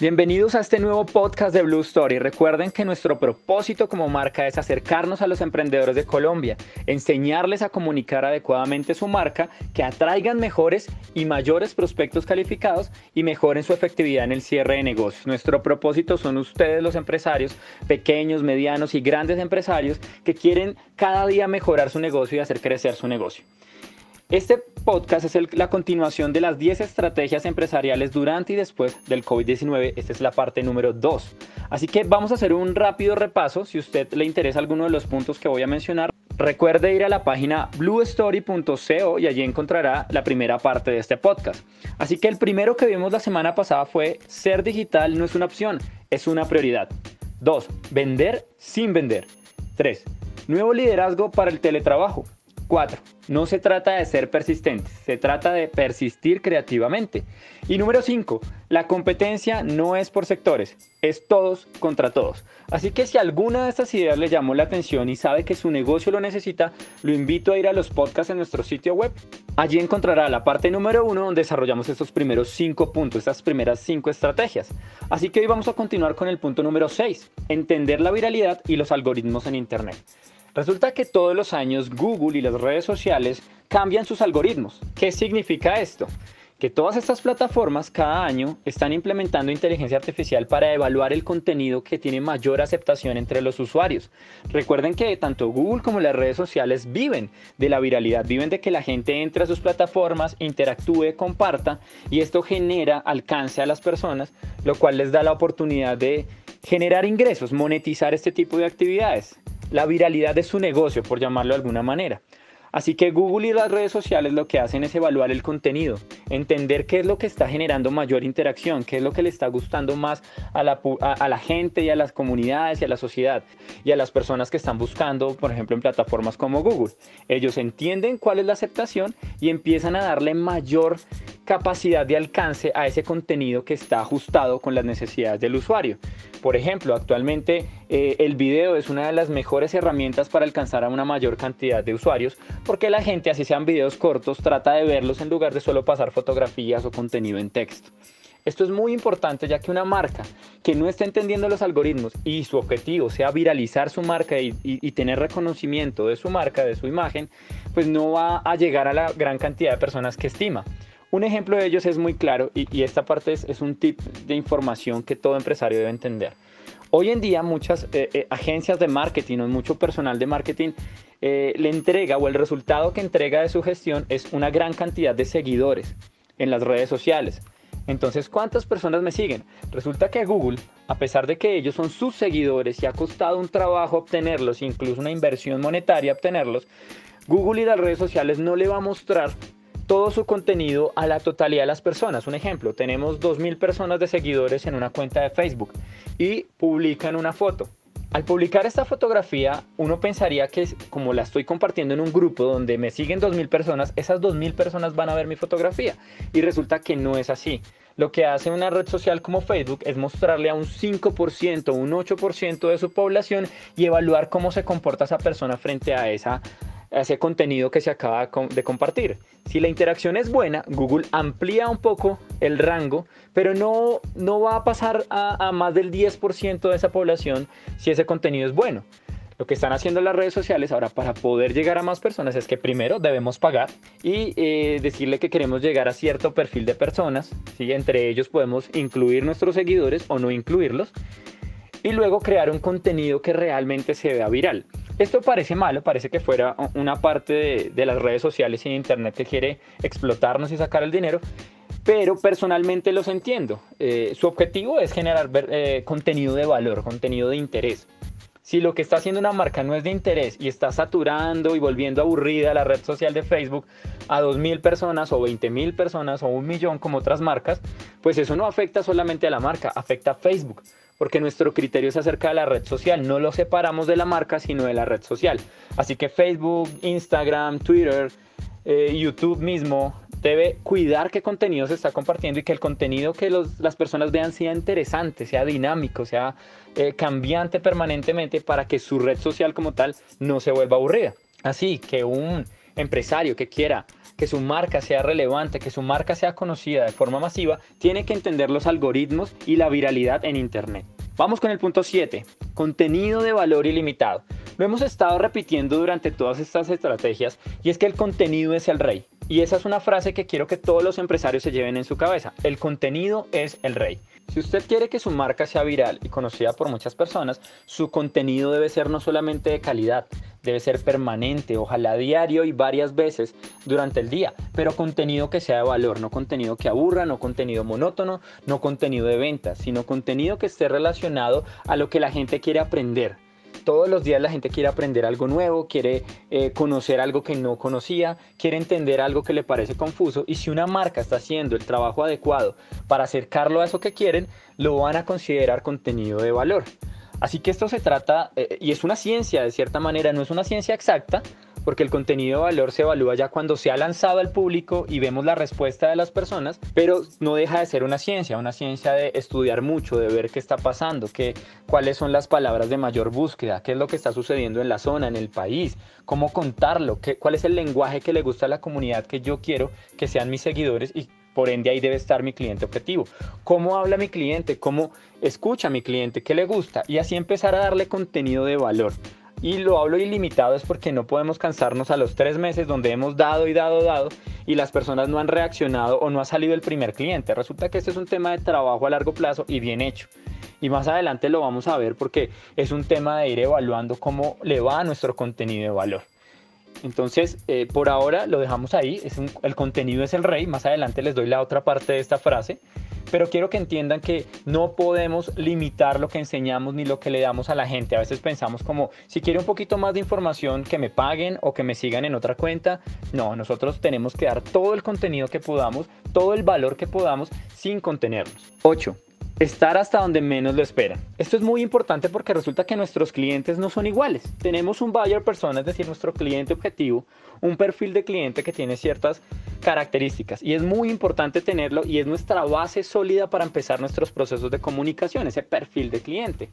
Bienvenidos a este nuevo podcast de Blue Story. Recuerden que nuestro propósito como marca es acercarnos a los emprendedores de Colombia, enseñarles a comunicar adecuadamente su marca, que atraigan mejores y mayores prospectos calificados y mejoren su efectividad en el cierre de negocios. Nuestro propósito son ustedes los empresarios, pequeños, medianos y grandes empresarios que quieren cada día mejorar su negocio y hacer crecer su negocio. Este podcast es la continuación de las 10 estrategias empresariales durante y después del COVID-19. Esta es la parte número 2. Así que vamos a hacer un rápido repaso. Si a usted le interesa alguno de los puntos que voy a mencionar, recuerde ir a la página bluestory.co y allí encontrará la primera parte de este podcast. Así que el primero que vimos la semana pasada fue ser digital no es una opción, es una prioridad. 2. Vender sin vender. 3. Nuevo liderazgo para el teletrabajo. 4. No se trata de ser persistentes, se trata de persistir creativamente. Y número 5. La competencia no es por sectores, es todos contra todos. Así que si alguna de estas ideas le llamó la atención y sabe que su negocio lo necesita, lo invito a ir a los podcasts en nuestro sitio web. Allí encontrará la parte número 1 donde desarrollamos estos primeros 5 puntos, estas primeras 5 estrategias. Así que hoy vamos a continuar con el punto número 6, entender la viralidad y los algoritmos en Internet. Resulta que todos los años Google y las redes sociales cambian sus algoritmos. ¿Qué significa esto? Que todas estas plataformas cada año están implementando inteligencia artificial para evaluar el contenido que tiene mayor aceptación entre los usuarios. Recuerden que tanto Google como las redes sociales viven de la viralidad, viven de que la gente entre a sus plataformas, interactúe, comparta y esto genera alcance a las personas, lo cual les da la oportunidad de generar ingresos, monetizar este tipo de actividades la viralidad de su negocio, por llamarlo de alguna manera. Así que Google y las redes sociales lo que hacen es evaluar el contenido, entender qué es lo que está generando mayor interacción, qué es lo que le está gustando más a la, a, la, gente y a las comunidades y a la sociedad y a las personas que están buscando, por ejemplo, en plataformas como Google. Ellos entienden cuál es la aceptación y empiezan a darle mayor capacidad de alcance a ese contenido que está ajustado con las necesidades del usuario. Por ejemplo, actualmente eh, el video es una de las mejores herramientas para alcanzar a una mayor cantidad de usuarios porque la gente, así sean videos cortos, trata de verlos en lugar de solo pasar fotografías o contenido en texto. Esto es muy importante ya que una marca que no está entendiendo los algoritmos y su objetivo sea viralizar su marca y, tener reconocimiento de su marca, de su imagen, pues no va a llegar a la gran cantidad de personas que estima. Un ejemplo de ellos es muy claro y, esta parte es, un tip de información que todo empresario debe entender. Hoy en día muchas eh, eh, agencias de marketing o mucho personal de marketing eh, le entrega o el resultado que entrega de su gestión es una gran cantidad de seguidores en las redes sociales. Entonces, ¿cuántas personas me siguen? Resulta que Google, a pesar de que ellos son sus seguidores y ha costado un trabajo obtenerlos, incluso una inversión monetaria obtenerlos, Google y las redes sociales no le va a mostrar todo su contenido a la totalidad de las personas. Un ejemplo, tenemos 2.000 personas de seguidores en una cuenta de Facebook y publican una foto. Al publicar esta fotografía, uno pensaría que como la estoy compartiendo en un grupo donde me siguen 2.000 personas, esas 2.000 personas van a ver mi fotografía. Y resulta que no es así. Lo que hace una red social como Facebook es mostrarle a un 5%, un 8% de su población y evaluar cómo se comporta esa persona frente a esa ese contenido que se acaba de compartir. Si la interacción es buena, Google amplía un poco el rango, pero no, no va a pasar a, más del 10% de esa población si ese contenido es bueno. Lo que están haciendo las redes sociales ahora para poder llegar a más personas es que primero debemos pagar y eh, decirle que queremos llegar a cierto perfil de personas. ¿sí? Entre ellos podemos incluir nuestros seguidores o no incluirlos. Y luego crear un contenido que realmente se vea viral. Esto parece malo, parece que fuera una parte de, las redes sociales y Internet que quiere explotarnos y sacar el dinero, pero personalmente los entiendo. Eh, su objetivo es generar eh, contenido de valor, contenido de interés. Si lo que está haciendo una marca no es de interés y está saturando y volviendo aburrida la red social de Facebook a 2.000 personas o 20.000 personas o un millón como otras marcas, pues eso no afecta solamente a la marca, afecta a Facebook porque nuestro criterio es acerca de la red social, no lo separamos de la marca, sino de la red social. Así que Facebook, Instagram, Twitter, eh, YouTube mismo debe cuidar qué contenido se está compartiendo y que el contenido que las personas vean sea interesante, sea dinámico, sea eh, cambiante permanentemente para que su red social como tal no se vuelva aburrida. Así que un empresario que quiera que su marca sea relevante, que su marca sea conocida de forma masiva, tiene que entender los algoritmos y la viralidad en Internet. Vamos con el punto 7, contenido de valor ilimitado. Lo hemos estado repitiendo durante todas estas estrategias y es que el contenido es el rey. Y esa es una frase que quiero que todos los empresarios se lleven en su cabeza. El contenido es el rey. Si usted quiere que su marca sea viral y conocida por muchas personas, su contenido debe ser no solamente de calidad, debe ser permanente, ojalá diario y varias veces durante el día, pero contenido que sea de valor, no contenido que aburra, no contenido monótono, no contenido de ventas, sino contenido que esté relacionado a lo que la gente quiere aprender, todos los días la gente quiere aprender algo nuevo, quiere eh, conocer algo que no conocía, quiere entender algo que le parece confuso y si una marca está haciendo el trabajo adecuado para acercarlo a eso que quieren, lo van a considerar contenido de valor. Así que esto se trata, eh, y es una ciencia de cierta manera, no es una ciencia exacta, porque el contenido de valor se evalúa ya cuando se ha lanzado al público y vemos la respuesta de las personas, pero no deja de ser una ciencia, una ciencia de estudiar mucho, de ver qué está pasando, qué, cuáles son las palabras de mayor búsqueda, qué es lo que está sucediendo en la zona, en el país, cómo contarlo, qué, cuál es el lenguaje que le gusta a la comunidad que yo quiero que sean mis seguidores y por ende ahí debe estar mi cliente objetivo. ¿Cómo habla mi cliente? ¿Cómo escucha mi cliente? ¿Qué le gusta? Y así empezar a darle contenido de valor. Y lo hablo ilimitado es porque no podemos cansarnos a los tres meses donde hemos dado y dado, dado y las personas no han reaccionado o no ha salido el primer cliente. Resulta que este es un tema de trabajo a largo plazo y bien hecho. Y más adelante lo vamos a ver porque es un tema de ir evaluando cómo le va a nuestro contenido de valor. Entonces, eh, por ahora lo dejamos ahí. El contenido es el rey. Más adelante les doy la otra parte de esta frase pero quiero que entiendan que no podemos limitar lo que enseñamos ni lo que le damos a la gente. A veces pensamos como, si quiere un poquito más de información, que me paguen o que me sigan en otra cuenta. No, nosotros tenemos que dar todo el contenido que podamos, todo el valor que podamos sin contenernos. 8 estar hasta donde menos lo esperan. Esto es muy importante porque resulta que nuestros clientes no son iguales. Tenemos un buyer persona, es decir, nuestro cliente objetivo, un perfil de cliente que tiene ciertas características y es muy importante tenerlo y es nuestra base sólida para empezar nuestros procesos de comunicación, ese perfil de cliente.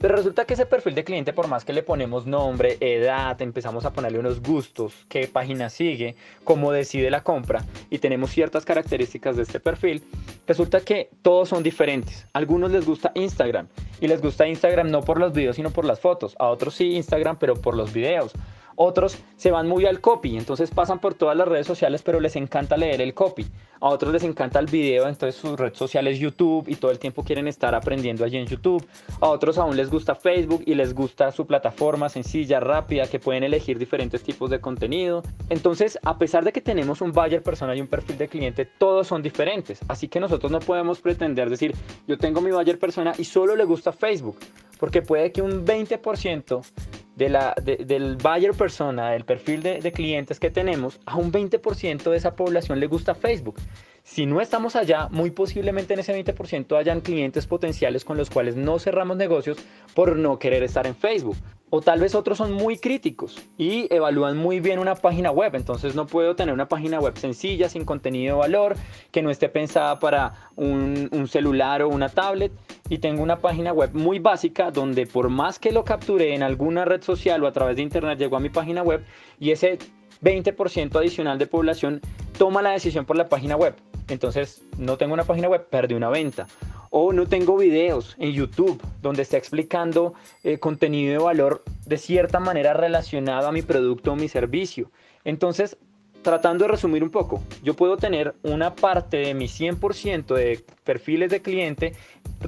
Pero resulta que ese perfil de cliente, por más que le ponemos nombre, edad, empezamos a ponerle unos gustos, qué página sigue, cómo decide la compra y tenemos ciertas características de este perfil, resulta que todos son diferentes. A algunos les gusta Instagram y les gusta Instagram no por los videos sino por las fotos. A otros sí Instagram pero por los videos. Otros se van muy al copy, entonces pasan por todas las redes sociales, pero les encanta leer el copy. A otros les encanta el video, entonces su red social es YouTube y todo el tiempo quieren estar aprendiendo allí en YouTube. A otros aún les gusta Facebook y les gusta su plataforma sencilla, rápida, que pueden elegir diferentes tipos de contenido. Entonces, a pesar de que tenemos un buyer persona y un perfil de cliente, todos son diferentes. Así que nosotros no podemos pretender decir, yo tengo mi buyer persona y solo le gusta Facebook, porque puede que un 20% del buyer persona, del perfil de, de clientes que tenemos, a un 20% de esa población le gusta Facebook. Si no estamos allá, muy posiblemente en ese 20% hayan clientes potenciales con los cuales no cerramos negocios por no querer estar en Facebook. O tal vez otros son muy críticos y evalúan muy bien una página web. Entonces no puedo tener una página web sencilla, sin contenido de valor, que no esté pensada para un, celular o una tablet. Y tengo una página web muy básica donde por más que lo capture en alguna red social o a través de internet llegó a mi página web y ese 20% adicional de población toma la decisión por la página web. Entonces no tengo una página web, perdí una venta o no tengo videos en YouTube donde esté explicando eh, contenido de valor de cierta manera relacionado a mi producto o mi servicio. Entonces, tratando de resumir un poco, yo puedo tener una parte de mi 100% de perfiles de cliente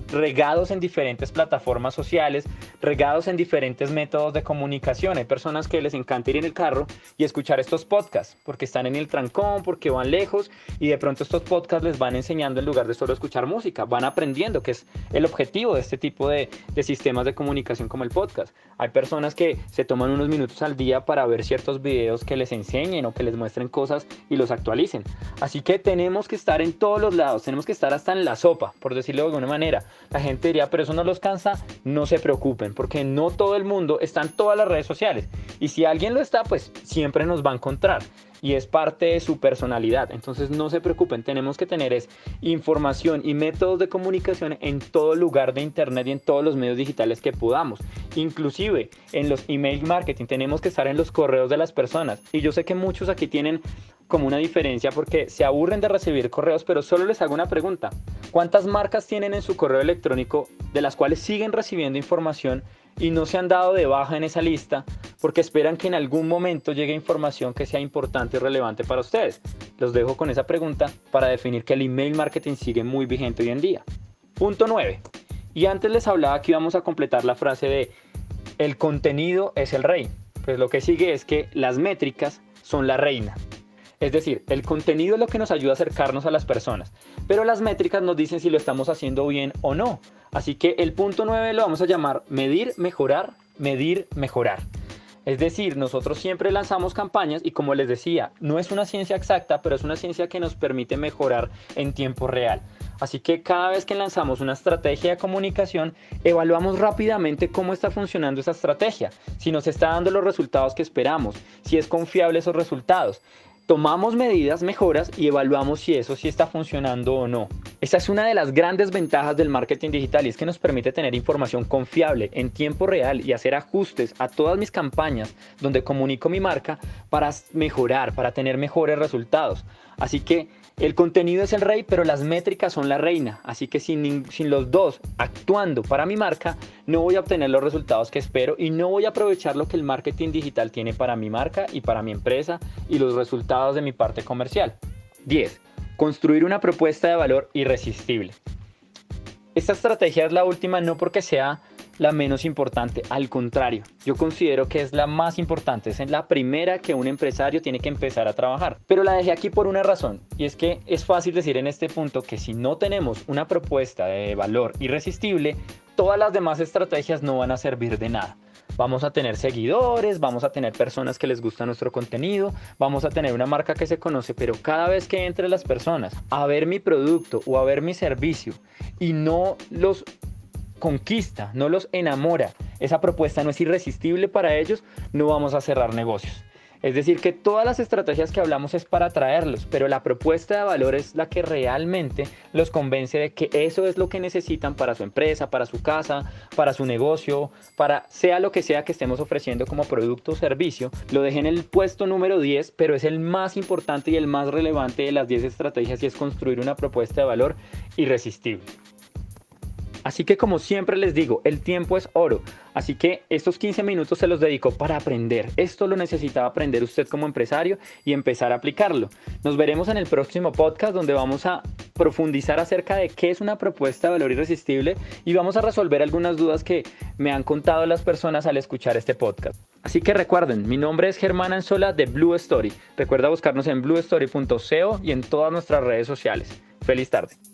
regados en diferentes plataformas sociales, regados en diferentes métodos de comunicación. Hay personas que les encanta ir en el carro y escuchar estos podcasts porque están en el trancón, porque van lejos y de pronto estos podcasts les van enseñando en lugar de solo escuchar música, van aprendiendo, que es el objetivo de este tipo de, de sistemas de comunicación como el podcast. Hay personas que se toman unos minutos al día para ver ciertos videos que les enseñen o que les muestren cosas y los actualicen. Así que tenemos que estar en todos los lados, tenemos que estar hasta en la sopa, por decirlo de alguna manera. La gente diría, pero eso no los cansa. No se preocupen, porque no todo el mundo está en todas las redes sociales. Y si alguien lo está, pues siempre nos va a encontrar y es parte de su personalidad. Entonces no se preocupen, tenemos que tener es información y métodos de comunicación en todo lugar de internet y en todos los medios digitales que podamos. Inclusive en los email marketing tenemos que estar en los correos de las personas. Y yo sé que muchos aquí tienen como una diferencia porque se aburren de recibir correos, pero solo les hago una pregunta. ¿Cuántas marcas tienen en su correo electrónico de las cuales siguen recibiendo información y no se han dado de baja en esa lista porque esperan que en algún momento llegue información que sea importante y relevante para ustedes? Los dejo con esa pregunta para definir que el email marketing sigue muy vigente hoy en día. Punto 9. Y antes les hablaba que íbamos a completar la frase de el contenido es el rey. Pues lo que sigue es que las métricas son la reina. Es decir, el contenido es lo que nos ayuda a acercarnos a las personas, pero las métricas nos dicen si lo estamos haciendo bien o no. Así que el punto 9 lo vamos a llamar medir, mejorar, medir, mejorar. Es decir, nosotros siempre lanzamos campañas y como les decía, no es una ciencia exacta, pero es una ciencia que nos permite mejorar en tiempo real. Así que cada vez que lanzamos una estrategia de comunicación, evaluamos rápidamente cómo está funcionando esa estrategia, si nos está dando los resultados que esperamos, si es confiable esos resultados tomamos medidas, mejoras y evaluamos si eso sí está funcionando o no. Esa es una de las grandes ventajas del marketing digital y es que nos permite tener información confiable en tiempo real y hacer ajustes a todas mis campañas donde comunico mi marca para mejorar, para tener mejores resultados. Así que el contenido es el rey, pero las métricas son la reina. Así que sin, sin, los dos actuando para mi marca, no voy a obtener los resultados que espero y no voy a aprovechar lo que el marketing digital tiene para mi marca y para mi empresa y los resultados de mi parte comercial. 10. Construir una propuesta de valor irresistible. Esta estrategia es la última no porque sea la menos importante, al contrario, yo considero que es la más importante, es la primera que un empresario tiene que empezar a trabajar. Pero la dejé aquí por una razón, y es que es fácil decir en este punto que si no tenemos una propuesta de valor irresistible, todas las demás estrategias no van a servir de nada. Vamos a tener seguidores, vamos a tener personas que les gusta nuestro contenido, vamos a tener una marca que se conoce, pero cada vez que entre las personas a ver mi producto o a ver mi servicio y no los conquista, no los enamora, esa propuesta no es irresistible para ellos, no vamos a cerrar negocios. Es decir, que todas las estrategias que hablamos es para atraerlos, pero la propuesta de valor es la que realmente los convence de que eso es lo que necesitan para su empresa, para su casa, para su negocio, para sea lo que sea que estemos ofreciendo como producto o servicio. Lo dejé en el puesto número 10, pero es el más importante y el más relevante de las 10 estrategias y es construir una propuesta de valor irresistible. Así que como siempre les digo, el tiempo es oro. Así que estos 15 minutos se los dedico para aprender. Esto lo necesitaba aprender usted como empresario y empezar a aplicarlo. Nos veremos en el próximo podcast donde vamos a profundizar acerca de qué es una propuesta de valor irresistible y vamos a resolver algunas dudas que me han contado las personas al escuchar este podcast. Así que recuerden, mi nombre es Germán Anzola de Blue Story. Recuerda buscarnos en bluestory.co y en todas nuestras redes sociales. Feliz tarde.